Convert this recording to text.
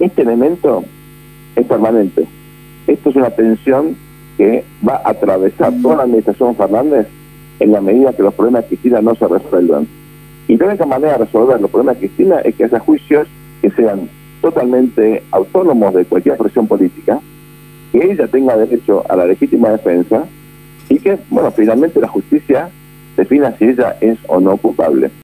Este elemento es permanente. Esto es una tensión que va a atravesar toda la administración Fernández en la medida que los problemas de Cristina no se resuelvan. Y la única manera de resolver los problemas de Cristina es que haya juicios que sean totalmente autónomos de cualquier presión política, que ella tenga derecho a la legítima defensa y que, bueno, finalmente la justicia defina si ella es o no culpable.